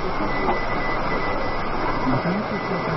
Makanya kekuatan